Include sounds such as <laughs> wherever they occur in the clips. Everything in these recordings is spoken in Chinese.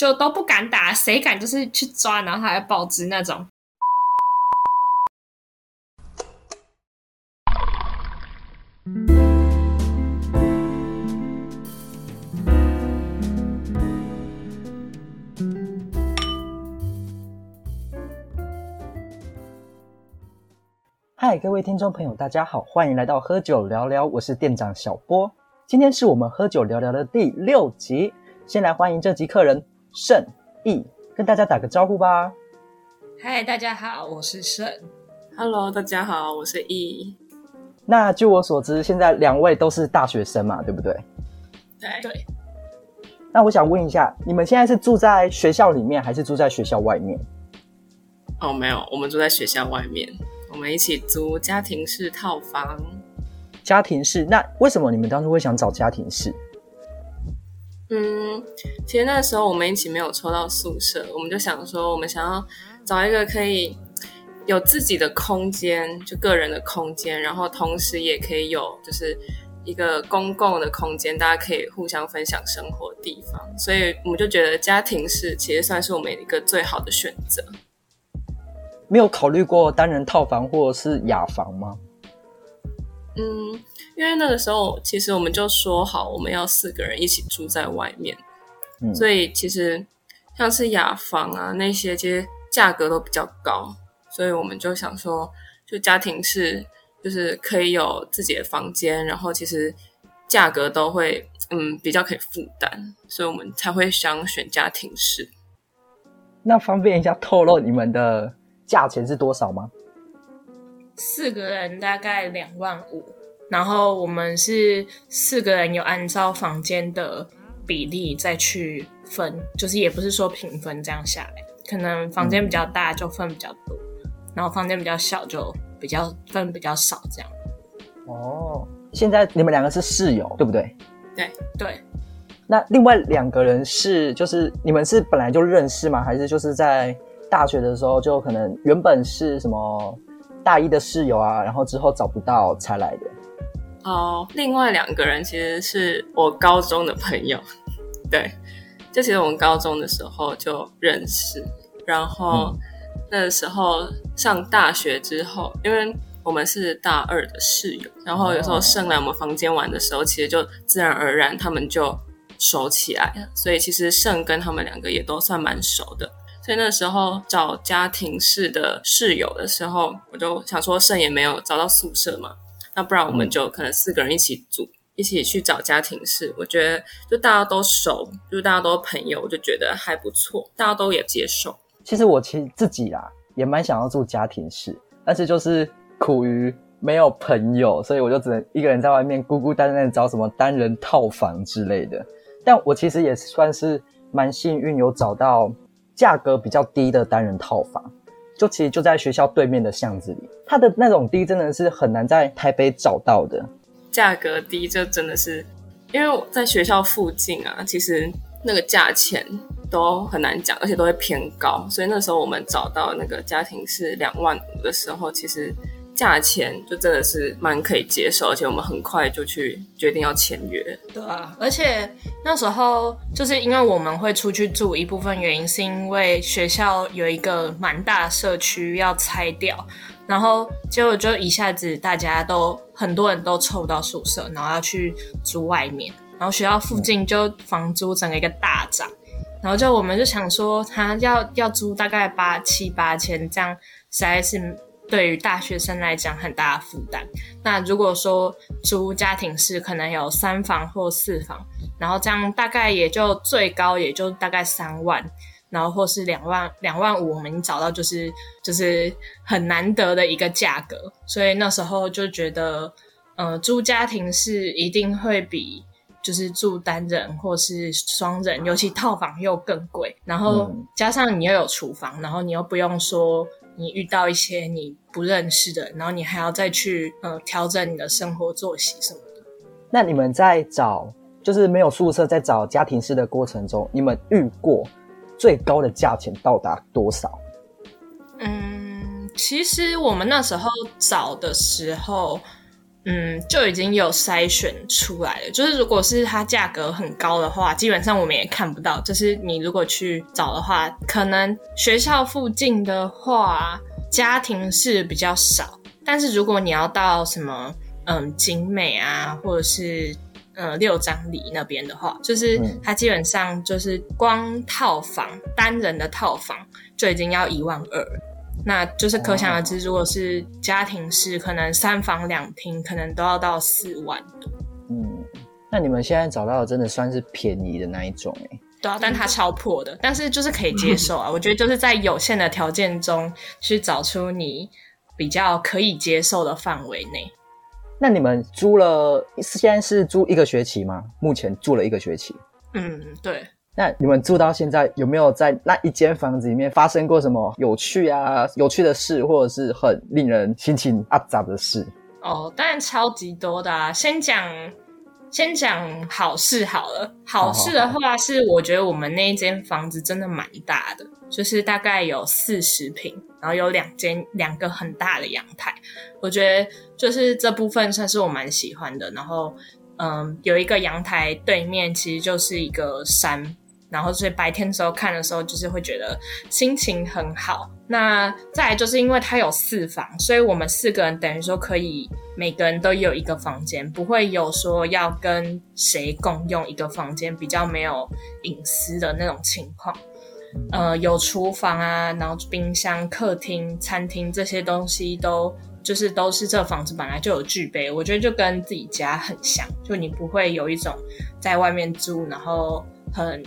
就都不敢打，谁敢就是去抓，然后还要报纸那种。嗨，各位听众朋友，大家好，欢迎来到喝酒聊聊，我是店长小波。今天是我们喝酒聊聊的第六集，先来欢迎这集客人盛义，跟大家打个招呼吧。嗨，大家好，我是盛。Hello，大家好，我是 E。那据我所知，现在两位都是大学生嘛，对不对？对对，那我想问一下，你们现在是住在学校里面，还是住在学校外面？哦，没有，我们住在学校外面，我们一起租家庭式套房。家庭式？那为什么你们当初会想找家庭式？嗯，其实那时候我们一起没有抽到宿舍，我们就想说，我们想要找一个可以有自己的空间，就个人的空间，然后同时也可以有就是一个公共的空间，大家可以互相分享生活的地方。所以我们就觉得家庭式其实算是我们一个最好的选择。没有考虑过单人套房或者是雅房吗？嗯，因为那个时候其实我们就说好，我们要四个人一起住在外面，嗯所以其实像是雅房啊那些，其实价格都比较高，所以我们就想说，就家庭式就是可以有自己的房间，然后其实价格都会嗯比较可以负担，所以我们才会想选家庭式。那方便一下透露你们的价钱是多少吗？四个人大概两万五，然后我们是四个人有按照房间的比例再去分，就是也不是说平分这样下来，可能房间比较大就分比较多，然后房间比较小就比较分比较少这样。哦，现在你们两个是室友，对不对？对，对，那另外两个人是，就是你们是本来就认识吗？还是就是在大学的时候就可能原本是什么大一的室友啊，然后之后找不到才来的？哦，另外两个人其实是我高中的朋友，<laughs> 对，就其实我们高中的时候就认识，然后那时候上大学之后，因为我们是大二的室友，然后有时候盛来我们房间玩的时候，其实就自然而然他们就熟起来了，所以其实盛跟他们两个也都算蛮熟的。所以那时候找家庭式的室友的时候，我就想说盛也没有找到宿舍嘛，那不然我们就可能四个人一起住，一起去找家庭式。我觉得就大家都熟，就是大家都朋友，我就觉得还不错，大家都也接受。其实我其实自己啦也蛮想要住家庭式，但是就是苦于没有朋友，所以我就只能一个人在外面孤孤单单的找什么单人套房之类的。但我其实也算是蛮幸运，有找到价格比较低的单人套房，就其实就在学校对面的巷子里。它的那种低真的是很难在台北找到的。价格低，就真的是因为我在学校附近啊，其实那个价钱都很难讲，而且都会偏高。所以那时候我们找到那个家庭是两万五的时候，其实价钱就真的是蛮可以接受，而且我们很快就去决定要签约。对啊，而且那时候就是因为我们会出去住，一部分原因是因为学校有一个蛮大的社区要拆掉，然后结果就一下子大家都很多人都凑到宿舍，然后要去租外面，然后学校附近就房租整个一个大涨，然后就我们就想说，他要要租大概八七八千，这样实在是对于大学生来讲很大的负担。那如果说租家庭式，可能有三房或四房，然后这样大概也就最高也就大概三万，然后或是两万两万五，我们找到就是就是很难得的一个价格，所以那时候就觉得，呃，租家庭式一定会比。就是住单人或是双人，尤其套房又更贵，然后嗯加上你又有厨房，然后你又不用说你遇到一些你不认识的，然后你还要再去呃调整你的生活作息什么的。那你们在找就是没有宿舍，在找家庭式的过程中，你们遇过最高的价钱到达多少？嗯，其实我们那时候找的时候，嗯，就已经有筛选出来了。就是如果是它价格很高的话，基本上我们也看不到。就是你如果去找的话，可能学校附近的话，家庭是比较少。但是如果你要到什么，嗯，景美啊，或者是呃六张里那边的话，就是它基本上就是光套房单人的套房就已经要一万二。那就是可想而知，如果是家庭式，可能三房两厅，可能都要到四万多。嗯，那你们现在找到的真的算是便宜的那一种哎。对啊，但它超破的，但是就是可以接受啊。<laughs> 我觉得就是在有限的条件中去找出你比较可以接受的范围内。那你们租了，现在是租一个学期吗？目前住了一个学期。嗯，对。那你们住到现在有没有在那一间房子里面发生过什么有趣啊、有趣的事，或者是很令人心情 up 杂的事？哦，当然超级多的啊！先讲先讲好事好了。好事的话是，我觉得我们那一间房子真的蛮大的，就是大概有四十平，然后有两间两个很大的阳台。我觉得就是这部分算是我蛮喜欢的。然后，嗯，有一个阳台对面其实就是一个山。然后，所以白天的时候看的时候，就是会觉得心情很好。那再来就是因为它有四房，所以我们四个人等于说可以每个人都有一个房间，不会有说要跟谁共用一个房间，比较没有隐私的那种情况。呃，有厨房啊，然后冰箱、客厅、餐厅这些东西都就是都是这房子本来就有具备。我觉得就跟自己家很像，就你不会有一种在外面住然后很。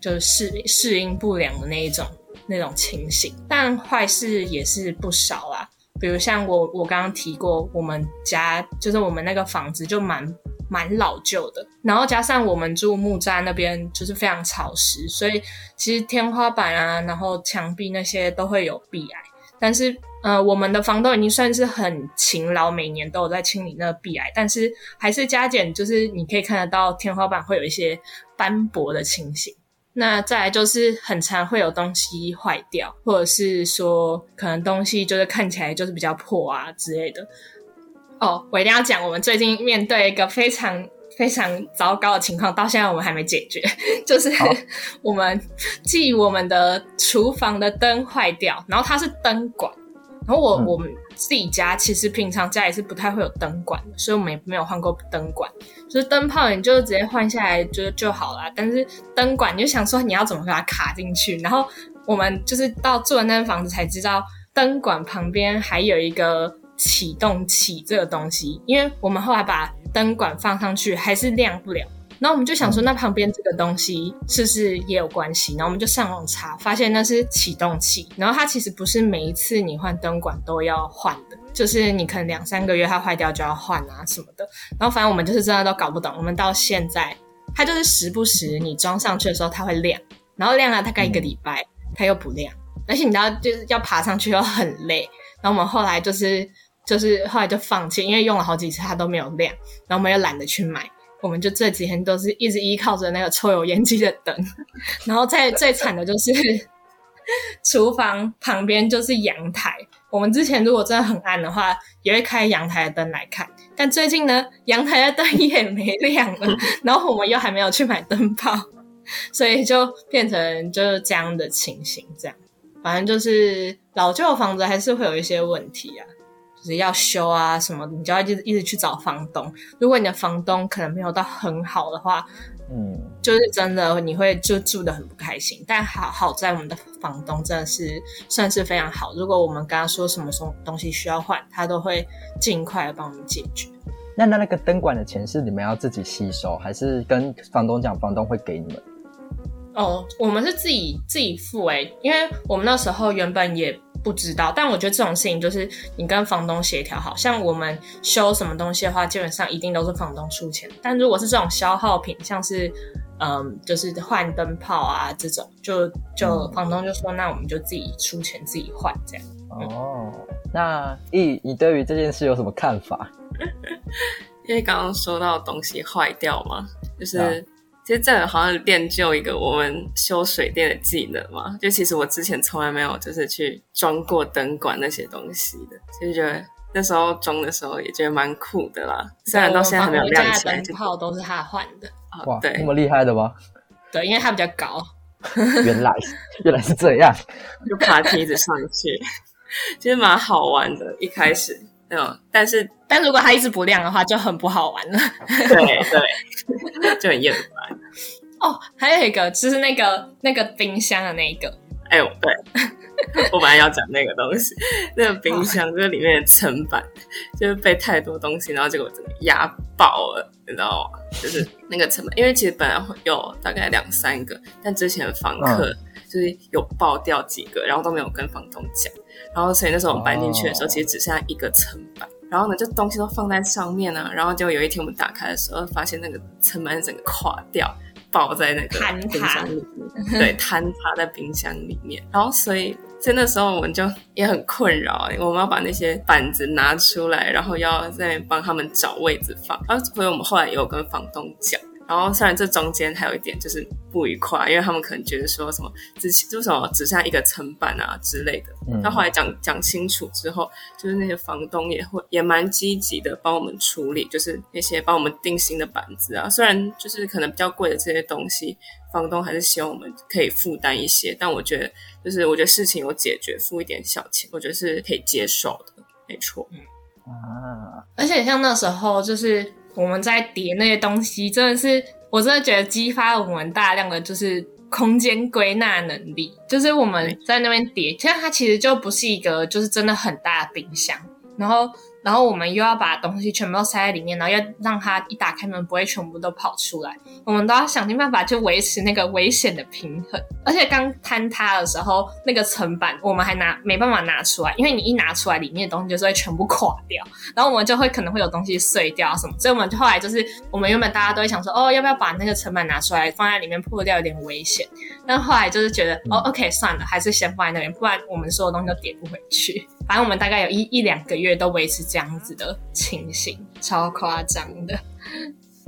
就是适适应不良的那一种那种情形，但坏事也是不少啦。比如像我我刚刚提过，我们家就是我们那个房子就蛮蛮老旧的，然后加上我们住木栅那边就是非常潮湿，所以其实天花板啊，然后墙壁那些都会有壁癌。但是呃，我们的房东已经算是很勤劳，每年都有在清理那个壁癌，但是还是加减，就是你可以看得到天花板会有一些斑驳的情形。那再来就是很常会有东西坏掉，或者是说可能东西就是看起来就是比较破啊之类的。哦，我一定要讲，我们最近面对一个非常非常糟糕的情况，到现在我们还没解决，就是 <laughs> 我们即我们的厨房的灯坏掉，然后它是灯管。然后我我们自己家其实平常家里是不太会有灯管的，所以我们也没有换过灯管。就是灯泡你就直接换下来就就好了，但是灯管你就想说你要怎么把它卡进去。然后我们就是到住的那间房子才知道，灯管旁边还有一个启动器这个东西，因为我们后来把灯管放上去还是亮不了。然后我们就想说，那旁边这个东西是不是也有关系？然后我们就上网查，发现那是启动器。然后它其实不是每一次你换灯管都要换的，就是你可能两三个月它坏掉就要换啊什么的。然后反正我们就是真的都搞不懂。我们到现在，它就是时不时你装上去的时候它会亮，然后亮了大概一个礼拜它又不亮，而且你知道就是要爬上去又很累。然后我们后来就是就是后来就放弃，因为用了好几次它都没有亮，然后我们又懒得去买。我们就这几天都是一直依靠着那个抽油烟机的灯，<laughs> 然后在最惨的就是 <laughs> 厨房旁边就是阳台。我们之前如果真的很暗的话，也会开阳台的灯来看。但最近呢，阳台的灯也没亮了，然后我们又还没有去买灯泡，所以就变成就是这样的情形。这样，反正就是老旧房子还是会有一些问题啊。就是要修啊什么，你就要一直一直去找房东。如果你的房东可能没有到很好的话，嗯，就是真的你会就住的很不开心。但好好在我们的房东真的是算是非常好。如果我们跟他说什么什么东西需要换，他都会尽快的帮我们解决。那那那个灯管的钱是你们要自己吸收，还是跟房东讲，房东会给你们？哦，我们是自己自己付诶，因为我们那时候原本也。不知道，但我觉得这种事情就是你跟房东协调好，像我们修什么东西的话，基本上一定都是房东出钱。但如果是这种消耗品，像是嗯，就是换灯泡啊这种，就就房东就说，那我们就自己出钱自己换这样。哦，那易，你对于这件事有什么看法？<laughs> 因为刚刚说到东西坏掉嘛，就是。其实这好像练就一个我们修水电的技能嘛。就其实我之前从来没有就是去装过灯管那些东西的，其实觉得那时候装的时候也觉得蛮酷的啦，虽然到现在还没有亮起来。灯泡都是他换的。哇，对那么厉害的吗？对，因为他比较高。原来原来是这样，就爬梯子上去，<laughs> 其实蛮好玩的。一开始，嗯，但是但如果它一直不亮的话，就很不好玩了。对对，就很厌烦。哦，还有一个就是那个那个冰箱的那一个，哎呦，对，我本来要讲那个东西，那个冰箱就是里面的层板，就是被太多东西，然后结果整个压爆了，你知道吗？就是那个层板，因为其实本来会有大概两三个，但之前房客就是有爆掉几个，然后都没有跟房东讲，然后所以那时候我们搬进去的时候，其实只剩下一个层板，然后呢，就东西都放在上面呢，然后结果有一天我们打开的时候，发现那个层板整个垮掉。爆在那个冰箱里面，对，坍塌在冰箱里面。然后，所以在那时候我们就也很困扰，我们要把那些板子拿出来，然后要再帮他们找位置放。然后，所以我们后来也有跟房东讲。然后，虽然这中间还有一点就是不愉快，因为他们可能觉得说什么只就什么只剩下一个层板啊之类的。那后来讲讲清楚之后，就是那些房东也会也蛮积极的帮我们处理，就是那些帮我们定新的板子啊。虽然就是可能比较贵的这些东西，房东还是希望我们可以负担一些。但我觉得，就是我觉得事情有解决，付一点小钱，我觉得是可以接受的，没错。嗯啊，而且像那时候就是。我们在叠那些东西，真的是，我真的觉得激发了我们大量的就是空间归纳能力。就是我们在那边叠，其实它其实就不是一个就是真的很大的冰箱，然后。然后我们又要把东西全部都塞在里面，然后要让它一打开门不会全部都跑出来，我们都要想尽办法就维持那个危险的平衡。而且刚坍塌的时候，那个层板我们还拿没办法拿出来，因为你一拿出来，里面的东西就是会全部垮掉，然后我们就会可能会有东西碎掉什么。所以我们后来就是我们原本大家都会想说，哦，要不要把那个层板拿出来放在里面破掉，有点危险。但后来就是觉得，哦，OK，算了，还是先放在那边，不然我们所有东西都叠不回去。反正我们大概有一一两个月都维持这样子的情形，超夸张的。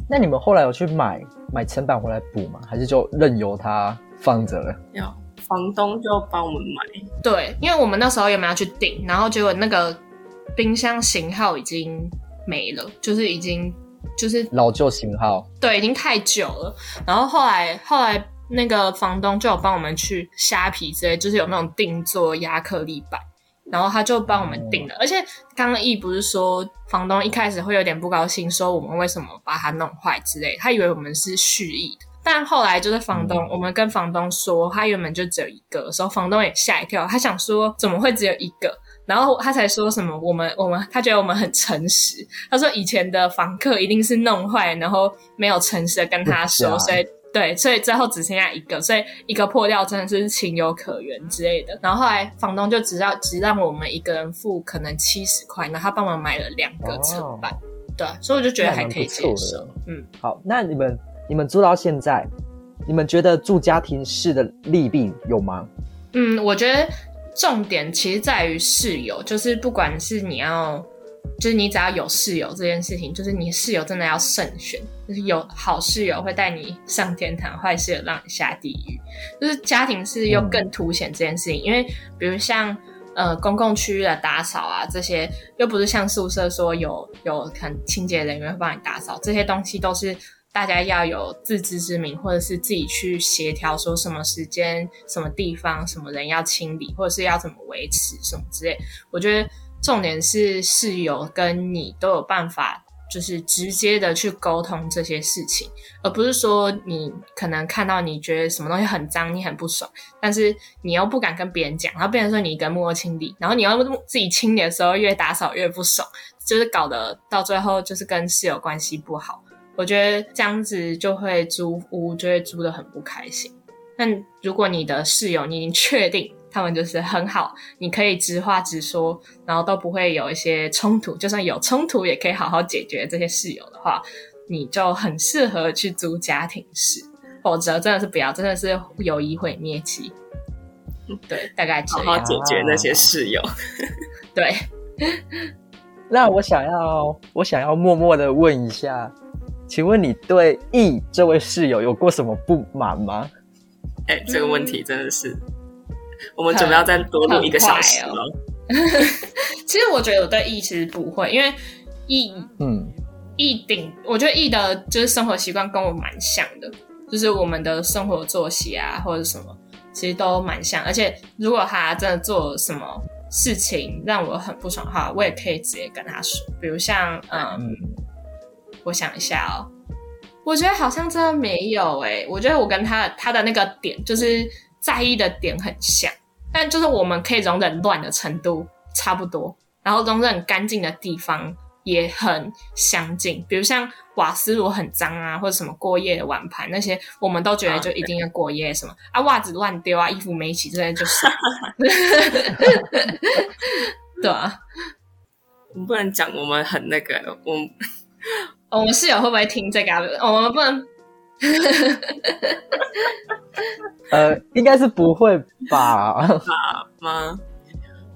那你们后来有去买买层板回来补吗？还是就任由它放着了？有，房东就帮我们买。对，因为我们那时候有没有去订，然后结果那个冰箱型号已经没了，就是已经就是老旧型号。对，已经太久了。然后后来后来那个房东就有帮我们去虾皮之类，就是有那种定做亚克力板。然后他就帮我们订了，而且刚刚易不是说房东一开始会有点不高兴，说我们为什么把它弄坏之类，他以为我们是蓄意的。但后来就是房东，我们跟房东说，他原本就只有一个，时候房东也吓一跳，他想说怎么会只有一个，然后他才说什么我们我们他觉得我们很诚实，他说以前的房客一定是弄坏，然后没有诚实的跟他说，所以。对，所以最后只剩下一个，所以一个破掉真的是情有可原之类的。然后后来房东就只要只让我们一个人付可能七十块，然后他帮忙买了两个侧板，对，所以我就觉得还可以接受。嗯，好，那你们你们住到现在，你们觉得住家庭式的利弊有吗？嗯，我觉得重点其实在于室友，就是不管是你要。就是你只要有室友这件事情，就是你室友真的要慎选，就是有好室友会带你上天堂，坏室友让你下地狱。就是家庭是又更凸显这件事情，因为比如像呃公共区域的打扫啊这些，又不是像宿舍说有有很清洁人员会帮你打扫，这些东西都是大家要有自知之明，或者是自己去协调，说什么时间、什么地方、什么人要清理，或者是要怎么维持什么之类。我觉得。重点是室友跟你都有办法，就是直接的去沟通这些事情，而不是说你可能看到你觉得什么东西很脏，你很不爽，但是你又不敢跟别人讲，然后变成说你一个默默清理，然后你要自己清理的时候越打扫越不爽，就是搞得到最后就是跟室友关系不好。我觉得这样子就会租屋就会租的很不开心。但如果你的室友你已经确定。他们就是很好，你可以直话直说，然后都不会有一些冲突。就算有冲突，也可以好好解决。这些室友的话，你就很适合去租家庭室，否则真的是不要，真的是友谊毁灭期。对，大概好好解决那些室友。对。那我想要，我想要默默的问一下，请问你对 E 这位室友有过什么不满吗？哎，这个问题真的是。我们准备要再多录一个小时了。<laughs> 其实我觉得我对 E 其实不会，因为 E 嗯，E 顶，我觉得 E 的就是生活习惯跟我蛮像的，就是我们的生活作息啊或者什么，其实都蛮像。而且如果他真的做什么事情让我很不爽的话，我也可以直接跟他说，比如像嗯，嗯我想一下哦，我觉得好像真的没有诶、我觉得我跟他他的那个点就是在意的点很像，但就是我们可以容忍乱的程度差不多，然后容忍干净的地方也很相近。比如像瓦斯炉很脏啊，或者什么过夜的碗盘那些，我们都觉得就一定要过夜什么啊，袜子乱丢啊，衣服没洗这些就是，<laughs> 对啊。我们不能讲我们很那个，我们哦我们室友会不会听这个、啊？我们不能 <laughs> 呃，应该是不会吧？<laughs> 吗？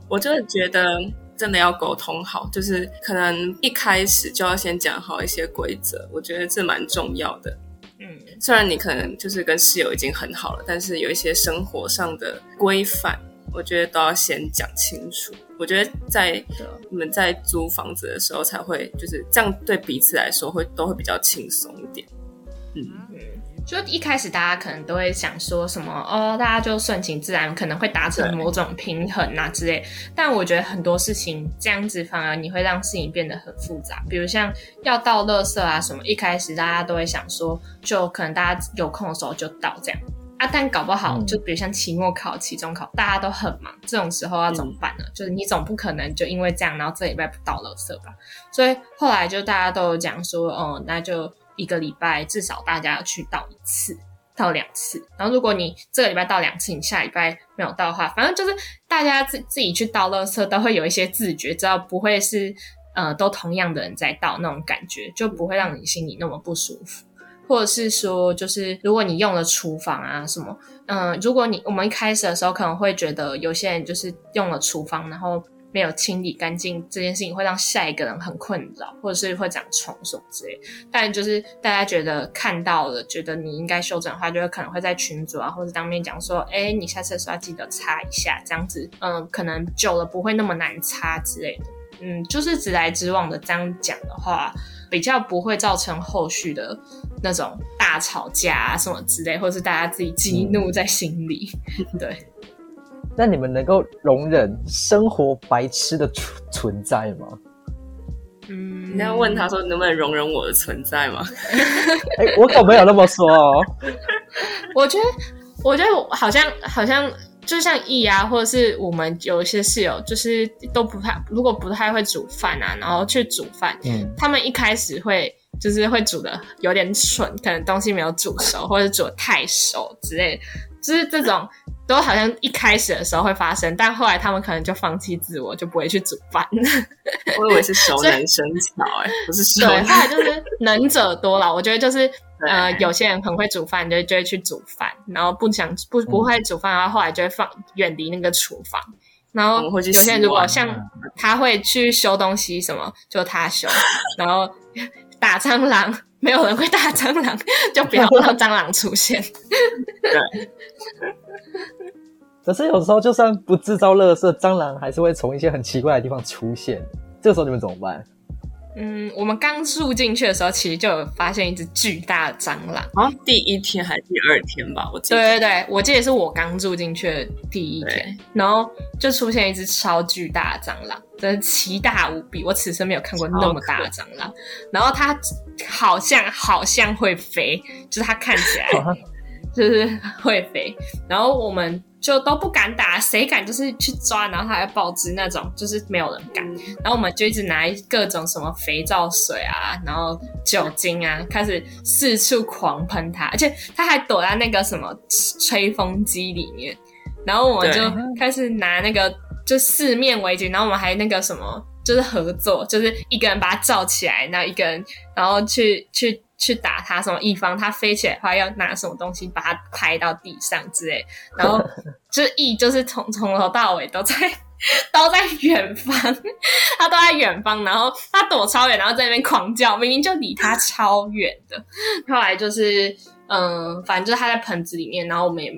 我就是觉得真的要沟通好，就是可能一开始就要先讲好一些规则，我觉得这蛮重要的。嗯虽然你可能就是跟室友已经很好了，但是有一些生活上的规范，我觉得都要先讲清楚。我觉得在你们在租房子的时候才会，就是这样对彼此来说会都会比较轻松一点。嗯，就一开始大家可能都会想说什么哦，大家就顺其自然，可能会达成某种平衡啊之类。但我觉得很多事情这样子反而你会让事情变得很复杂，比如像要倒垃圾啊什么，一开始大家都会想说，就可能大家有空的时候就倒这样啊，但搞不好嗯就比如像期末考、期中考，大家都很忙，这种时候要怎么办呢？就是你总不可能就因为这样，然后这礼拜不倒垃圾吧？所以后来就大家都有讲说，哦，那就一个礼拜至少大家要去倒一次。到两次，然后如果你这个礼拜倒两次，你下礼拜没有倒的话，反正就是大家自自己去倒垃圾都会有一些自觉，知道不会是呃都同样的人在倒那种感觉，就不会让你心里那么不舒服。或者是说，就是如果你用了厨房啊什么，嗯、如果你我们一开始的时候可能会觉得有些人就是用了厨房，然后没有清理干净，这件事情会让下一个人很困扰，或者是会长虫什么之类。但就是大家觉得看到了，觉得你应该修整的话，就会可能会在群组啊，或者当面讲说，哎，你下次的时候要记得擦一下，这样子，嗯，可能久了不会那么难擦之类的。嗯，就是直来直往的这样讲的话，比较不会造成后续的那种大吵架啊什么之类，或是大家自己激怒在心里。<laughs> 对，那你们能够容忍生活白痴的存存在吗？嗯，你要问他说能不能容忍我的存在吗？<laughs> 哎、我可没有那么说哦。<laughs> 我觉得，我觉得好像好像就像易啊，或者是我们有一些室友，就是都不太，如果不太会煮饭啊，然后去煮饭，嗯，他们一开始会就是会煮的有点蠢，可能东西没有煮熟，或者煮的太熟之类的，就是这种都好像一开始的时候会发生，但后来他们可能就放弃自我，就不会去煮饭。<laughs> 我以为是熟能生巧、哎，不是熟对，后来就是能者多劳。我觉得就是呃，有些人很会煮饭，就就会去煮饭，然后不想不不会煮饭的话，后来就会放远离那个厨房。然后有些人如果像他会去修东西什么，就他修，然后打蟑螂，没有人会打蟑螂，就不要让蟑螂出现。<laughs> 对，<laughs> 可是有时候就算不制造垃圾，蟑螂还是会从一些很奇怪的地方出现。这个时候你们怎么办？嗯，我们刚住进去的时候，其实就有发现一只巨大的蟑螂。好像第一天还是第二天吧，我记得。对对对，我记得是我刚住进去的第一天，然后就出现一只超巨大的蟑螂，真的奇大无比，我此生没有看过那么大的蟑螂。然后它好像好像会飞，就是它看起来 <laughs> 就是会飞，然后我们就都不敢打，谁敢就是去抓，然后它还爆汁那种，就是没有人敢。然后我们就一直拿各种什么肥皂水啊，然后酒精啊，开始四处狂喷它，而且它还躲在那个什么吹风机里面。然后我们就开始拿那个就四面围巾，然后我们还那个什么，就是合作，就是一个人把它罩起来，然后一个人然后去去去打它，什么以防它飞起来的话，要拿什么东西把它拍到地上之类。然后 <laughs> 就是一就是从从头到尾都在都在远方，他都在远方，然后他躲超远，然后在那边狂叫，明明就离他超远的。后来就是嗯，反正就是他在盆子里面，然后我们也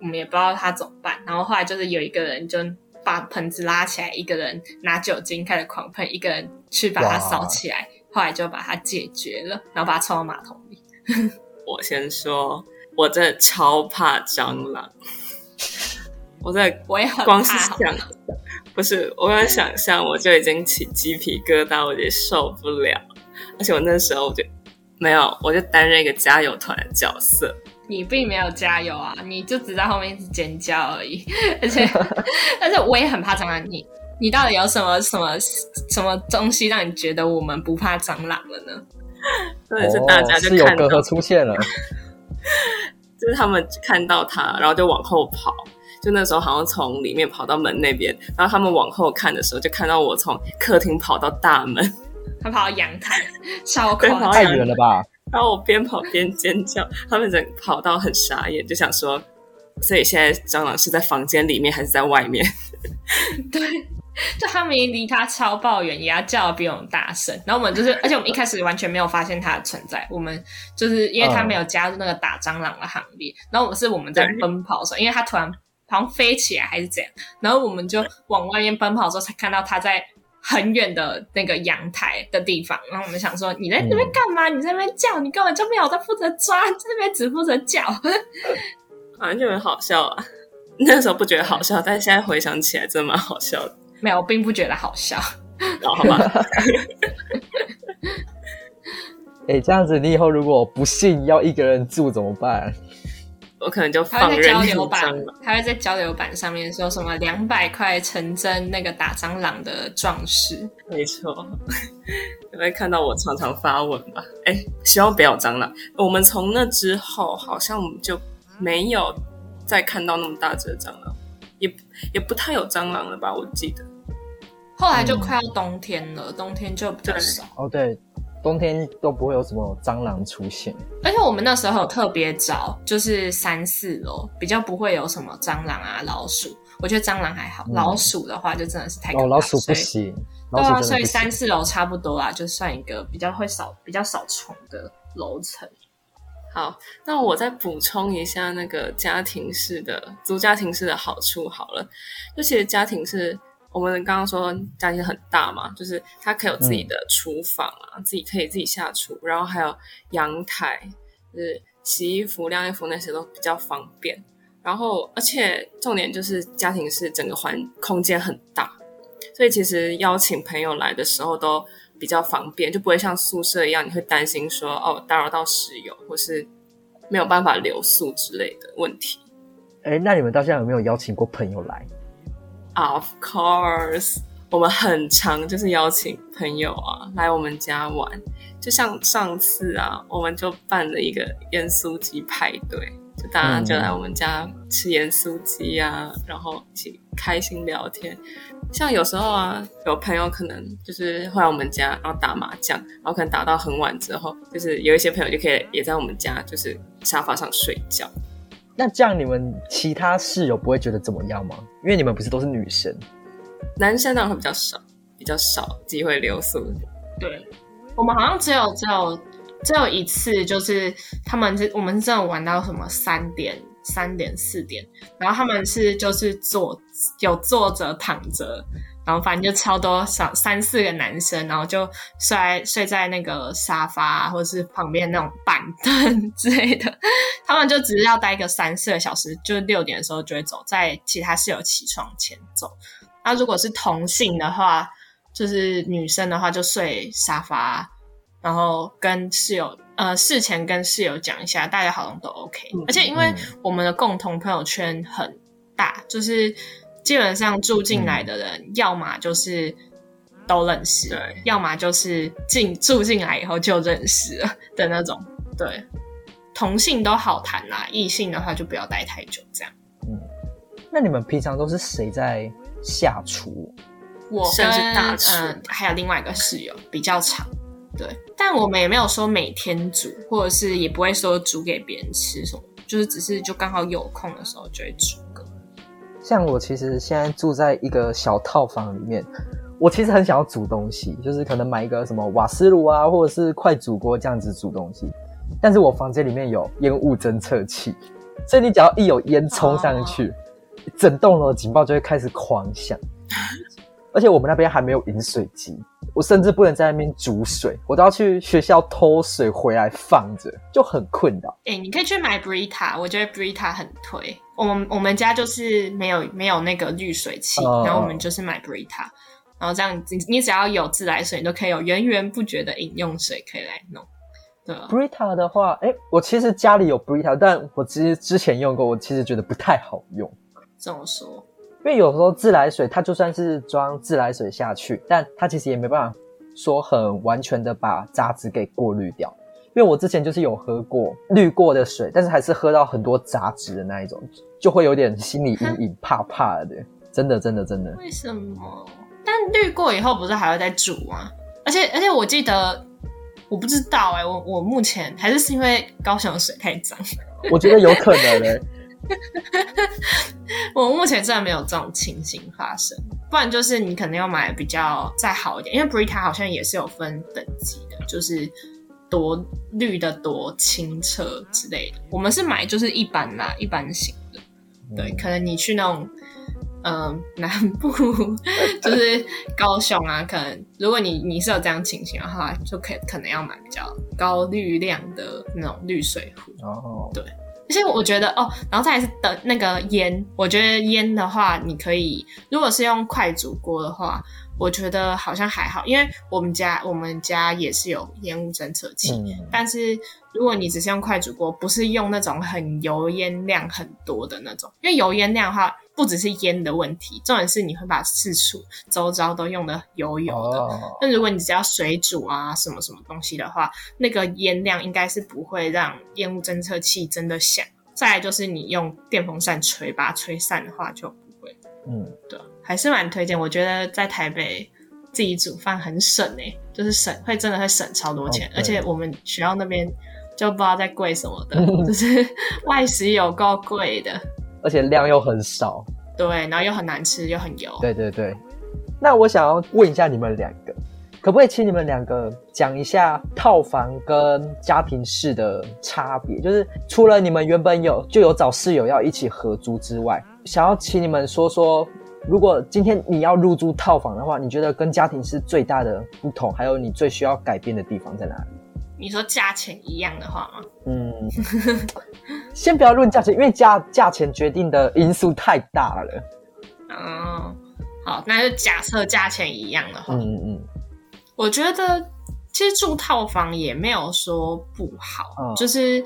我们也不知道他怎么办。然后后来就是有一个人就把盆子拉起来，一个人拿酒精开始狂喷，一个人去把它扫起来，后来就把它解决了，然后把它冲到马桶里。<laughs> 我先说，我真的超怕蟑螂，<laughs> 我在我也很光是怕想，不是我光想象我就已经起鸡皮疙瘩，我有点受不了。而且我那时候我就没有，我就担任一个加油团的角色。你并没有加油啊，你就只在后面一直尖叫而已。<laughs> 而且，而且我也很怕蟑螂。你你到底有什么什么什么东西让你觉得我们不怕蟑螂了呢？<laughs> 真的是大家哦、就是看到，有隔阂出现了。<laughs> 就是他们看到他，然后就往后跑。就那时候好像从里面跑到门那边，然后他们往后看的时候，就看到我从客厅跑到大门，他跑到阳台，<laughs> 超对跑到夸张太。远了吧？然后我边跑边尖叫，他们整跑到很傻眼，就想说，所以现在蟑螂是在房间里面还是在外面？对，<laughs> 就他们离他超抱远，也要叫的比我们大声。然后我们就是，而且我们一开始完全没有发现他的存在，我们就是因为他没有加入那个打蟑螂的行列。然后我们是我们在奔跑的时候，因为他突然好像飞起来还是怎样，然后我们就往外面奔跑的时候，才看到他在。很远的那个阳台的地方，然后我们想说你在那边干嘛？你在那边叫，你根本就没有在负责抓，在那边只负责叫。<laughs> 反正就很好笑啊。<laughs> 那时候不觉得好笑，但是现在回想起来，真的蛮好笑的。没有，我并不觉得好笑。然后好吧，<laughs> 哎、这样子你以后如果不幸要一个人住怎么办？我可能就放交流任那种蟑板螂。，他会在交流板上面说什么两百块成真那个打蟑螂的壮士。没错，<laughs> 你会看到我常常发文吧？哎，希望不要蟑螂。我们从那之后，好像我们就没有再看到那么大只的蟑螂，也也不太有蟑螂了吧？我记得。后来就快要冬天了，冬天就比较少。哦，对，冬天都不会有什么蟑螂出现。而且我们那时候有特别早，就是三四楼比较不会有什么蟑螂啊、老鼠。我觉得蟑螂还好，嗯老鼠的话就真的是太可怕哦，老鼠不行，对啊，所以三。四楼差不多啦，就算一个比较会少、比较少虫的楼层。好，那我再补充一下那个家庭式的租家庭式的好处好了。就其实家庭式，我们刚刚说家庭很大嘛，就是它可以有自己的厨房啊，自己可以自己下厨，然后还有阳台，就是洗衣服、晾衣服那些都比较方便。然后，而且重点就是家庭是整个环空间很大，所以其实邀请朋友来的时候都比较方便，就不会像宿舍一样，你会担心说哦打扰到室友，或是没有办法留宿之类的问题。哎，那你们到现在有没有邀请过朋友来？Of course，我们很常就是邀请朋友啊来我们家玩，就像上次啊，我们就办了一个盐酥鸡派对，就大家就来我们家吃盐酥鸡啊，然后一起开心聊天。像有时候啊，有朋友可能就是会来我们家，然后打麻将，然后可能打到很晚之后，就是有一些朋友就可以也在我们家，就是沙发上睡觉。那这样你们其他室友不会觉得怎么样吗？因为你们不是都是女生。男生当然会比较少，比较少机会留宿。对，我们好像只有只有只有一次，就是他们是我们是真的玩到什么三点、三点、四点，然后他们是就是坐有坐着、躺着，然后反正就超多三三四个男生，然后就睡在睡在那个沙发、或者是旁边那种板凳之类的，他们就只是要待个三四个小时，就六点的时候就会走，在其他室友起床前走。那如果是同性的话，就是女生的话就睡沙发，然后跟室友呃事前跟室友讲一下，大家好像都 OK、而且因为我们的共同朋友圈很大，就是基本上住进来的人，要么就是都认识，对要么就是进住进来以后就认识了的那种。对，同性都好谈啦，异性的话就不要待太久这样。那你们平常都是谁在下厨？我算跟是大厨嗯、还有另外一个室友比较长，对，但我们也没有说每天煮，或者是也不会说煮给别人吃什么，就是只是就刚好有空的时候就会煮个。像我其实现在住在一个小套房里面，我其实很想要煮东西，就是可能买一个什么瓦斯炉啊，或者是快煮锅这样子煮东西。但是我房间里面有烟雾侦测器，所以你只要一有烟冲上去，整栋楼的警报就会开始狂响。而且我们那边还没有饮水机，我甚至不能在那边煮水，我都要去学校偷水回来放着，就很困扰。哎、你可以去买 Brita，我觉得 Brita 很推。我们我们家就是没有没有那个滤水器，哦然后我们就是买 Brita，然后这样你你只要有自来水，你都可以有源源不绝的饮用水可以来弄，对？Brita 的话，哎，我其实家里有 Brita，但我其实之前用过，我其实觉得不太好用。这么说，因为有时候自来水它就算是装自来水下去，但它其实也没办法说很完全的把杂质给过滤掉。因为我之前就是有喝过滤过的水，但是还是喝到很多杂质的那一种，就会有点心理阴影，怕怕的。真的，真的，真的。为什么？但滤过以后不是还会再煮吗？而且而且我记得，我不知道哎、我我目前还是是因为高雄的水太脏，我觉得有可能嘞、<laughs> 我目前真的没有这种情形发生。不然就是你可能要买比较再好一点，因为 Brita 好像也是有分等级的，就是多绿的多清澈之类的。我们是买就是一般啦，一般型的。对，可能你去那种。嗯，南部 <laughs> 就是高雄啊，可能如果你你是有这样情形的话，就可以可能要买比较高滤量的那种滤水壶。哦，对而且我觉得哦，然后再来是等那个烟，我觉得烟的话，你可以如果是用快煮锅的话，我觉得好像还好，因为我们家我们家也是有烟雾侦测器，嗯，但是如果你只是用快煮锅，不是用那种很油烟量很多的那种，因为油烟量的话，不只是烟的问题，重点是你会把四处周遭都用的油油的。哦，那如果你只要水煮啊什么什么东西的话，那个烟量应该是不会让烟雾侦测器真的响。再来就是你用电风扇吹把它吹散的话就。嗯，对，还是蛮推荐。我觉得在台北自己煮饭很省诶、就是省会真的会省超多钱，哦而且我们学校那边就不知道在贵什么的，<laughs> 就是外食有够贵的，而且量又很少。对，然后又很难吃又很油。对对对，那我想要问一下你们两个，可不可以请你们两个讲一下套房跟家庭式的差别？就是除了你们原本有就有找室友要一起合租之外，想要请你们说说，如果今天你要入住套房的话，你觉得跟家庭是最大的不同，还有你最需要改变的地方在哪里？你说价钱一样的话吗？嗯，先不要论价钱，因为价价钱决定的因素太大了。嗯，好，那就假设价钱一样的话，嗯嗯嗯，我觉得其实住套房也没有说不好，嗯就是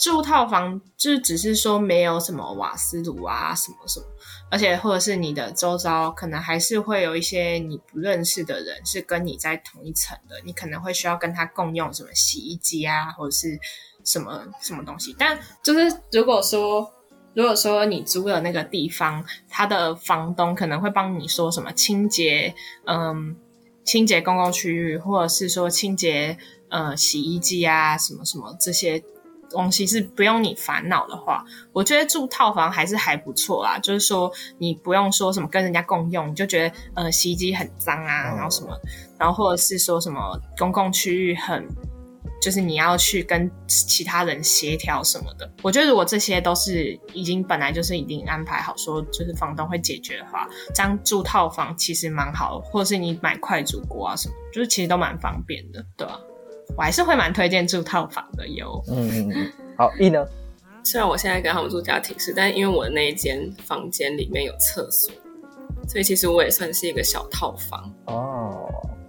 住套房就只是说没有什么瓦斯炉啊什么什么，而且或者是你的周遭可能还是会有一些你不认识的人是跟你在同一层的，你可能会需要跟他共用什么洗衣机啊，或者是什么什么东西。但就是如果说如果说你租的那个地方，他的房东可能会帮你说什么清洁，嗯，清洁公共区域，或者是说清洁呃洗衣机啊，什么什么这些东西是不用你烦恼的话，我觉得住套房还是还不错啦。就是说你不用说什么跟人家共用，你就觉得呃洗衣机很脏啊，哦然后什么，然后或者是说什么公共区域很。就是你要去跟其他人协调什么的，我觉得如果这些都是已经本来就是已经安排好，说就是房东会解决的话，这样住套房其实蛮好的，或者是你买快煮锅啊什么，就是其实都蛮方便的，对吧、我还是会蛮推荐住套房的哟。嗯嗯嗯，好，E 呢？虽然我现在跟他们住家庭式，但因为我的那一间房间里面有厕所，所以其实我也算是一个小套房。哦，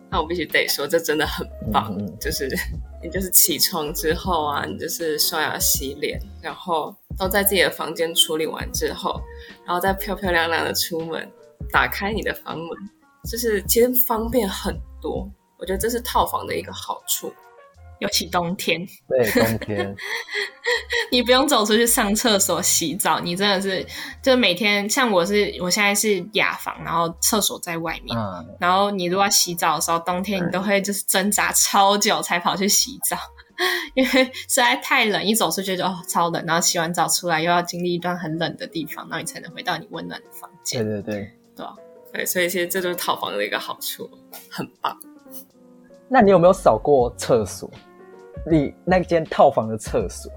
那我必须得说，这真的很棒，嗯嗯就是你就是起床之后啊，你就是刷牙洗脸，然后都在自己的房间处理完之后，然后再漂漂亮亮的出门，打开你的房门，就是其实方便很多。我觉得这是套房的一个好处。尤其冬天，对，冬天，<laughs> 你不用走出去上厕所、洗澡，你真的是就每天像我是我现在是雅房，然后厕所在外面，嗯，然后你如果要洗澡的时候，冬天你都会就是挣扎超久才跑去洗澡，因为实在太冷，一走出去就哦超冷，然后洗完澡出来又要经历一段很冷的地方，然后你才能回到你温暖的房间，对对。对吧？对，所以其实这就是套房的一个好处，很棒。那你有没有扫过厕所？你那间套房的厕所，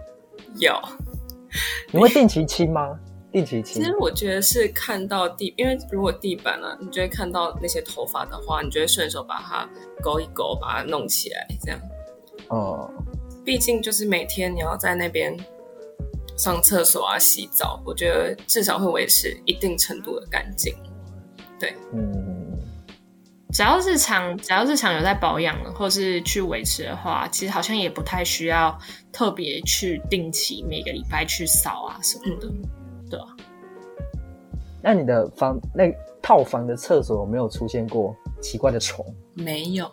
有，你会定期清吗？定期清其。实我觉得是看到地，因为如果地板啊，你就会看到那些头发的话，你就会顺手把它勾一勾，把它弄起来，这样。哦，毕竟就是每天你要在那边上厕所啊、洗澡，我觉得至少会维持一定程度的干净。对嗯，只要日常只要日常有在保养或是去维持的话，其实好像也不太需要特别去定期每个礼拜去扫啊什么的。对啊，那你的房那套房的厕所有没有出现过奇怪的虫？没有，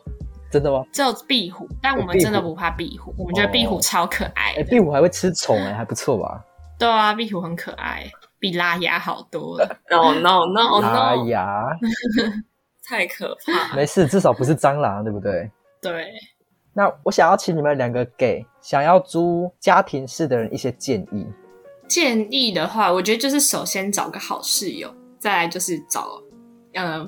真的吗？只有壁虎，但我们真的不怕壁虎，我们觉得壁虎超可爱。壁虎还会吃虫哎、还不错吧？对啊，壁虎很可爱，比拉牙好多了。no no no 哎 no，呀，<laughs> 太可怕。没事，至少不是蟑螂，对不对？对，那我想要请你们两个给想要租家庭式的人一些建议。建议的话，我觉得就是首先找个好室友，再来就是找呃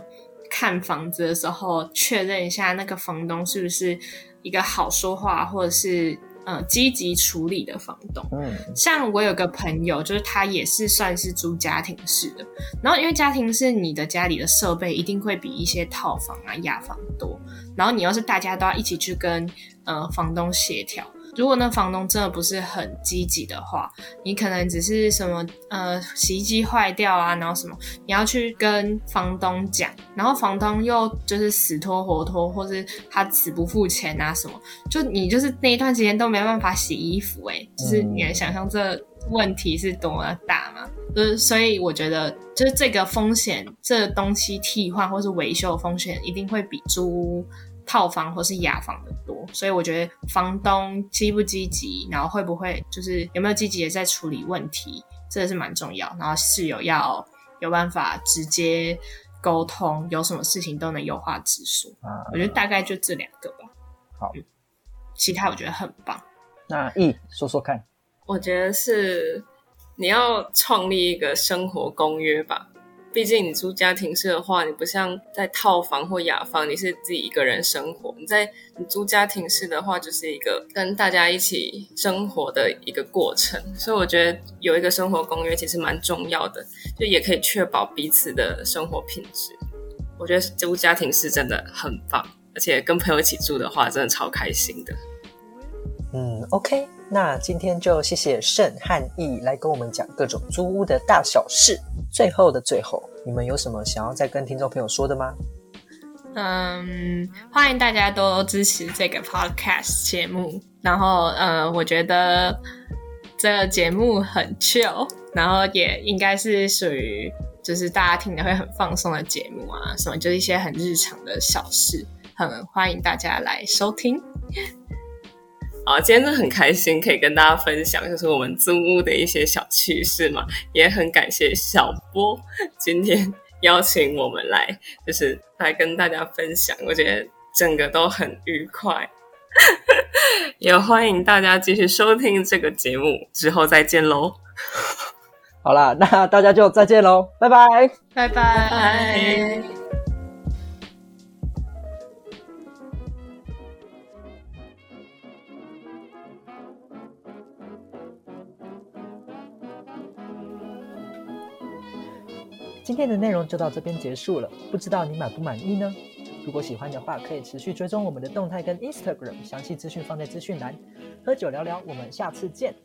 看房子的时候确认一下那个房东是不是一个好说话或者是呃积极处理的房东。嗯，像我有个朋友，就是他也是算是租家庭式的，然后因为家庭式，你的家里的设备一定会比一些套房啊、雅房多，然后你要是大家都要一起去跟呃房东协调。如果那房东真的不是很积极的话，你可能只是什么呃洗衣机坏掉啊，然后什么你要去跟房东讲，然后房东又就是死拖活拖，或是他死不付钱啊什么，就你就是那一段时间都没办法洗衣服、欸，就是你能想象这问题是多么大吗？就是所以我觉得，就是这个风险，这东西替换或是维修的风险，一定会比租套房或是雅房的多。所以我觉得房东积不积极，然后会不会就是有没有积极的在处理问题，这个是蛮重要。然后室友要有办法直接沟通，有什么事情都能有话直说。啊，我觉得大概就这两个吧。好嗯，其他我觉得很棒。那 E 说说看。我觉得是你要创立一个生活公约吧。毕竟你租家庭式的话，你不像在套房或雅房，你是自己一个人生活。你在你租家庭式的话，就是一个跟大家一起生活的一个过程。所以我觉得有一个生活公约其实蛮重要的，就也可以确保彼此的生活品质。我觉得租家庭式真的很棒，而且跟朋友一起住的话，真的超开心的。嗯，OK，那今天就谢谢盛和义来跟我们讲各种租屋的大小事。最后的最后，你们有什么想要再跟听众朋友说的吗？嗯，欢迎大家都支持这个 podcast 节目。然后，呃，我觉得这个节目很 chill，然后也应该是属于就是大家听的会很放松的节目啊，什么就是一些很日常的小事，很欢迎大家来收听。啊，今天真的很开心，可以跟大家分享，就是我们租屋的一些小趣事嘛。也很感谢小波今天邀请我们来，就是来跟大家分享。我觉得整个都很愉快，<laughs> 也欢迎大家继续收听这个节目，之后再见喽，<laughs> 好啦，那大家就再见喽，拜拜。拜拜。拜。今天的内容就到这边结束了，不知道你满不满意呢？如果喜欢的话，可以持续追踪我们的动态跟 Instagram，详细资讯放在资讯栏。喝酒聊聊，我们下次见，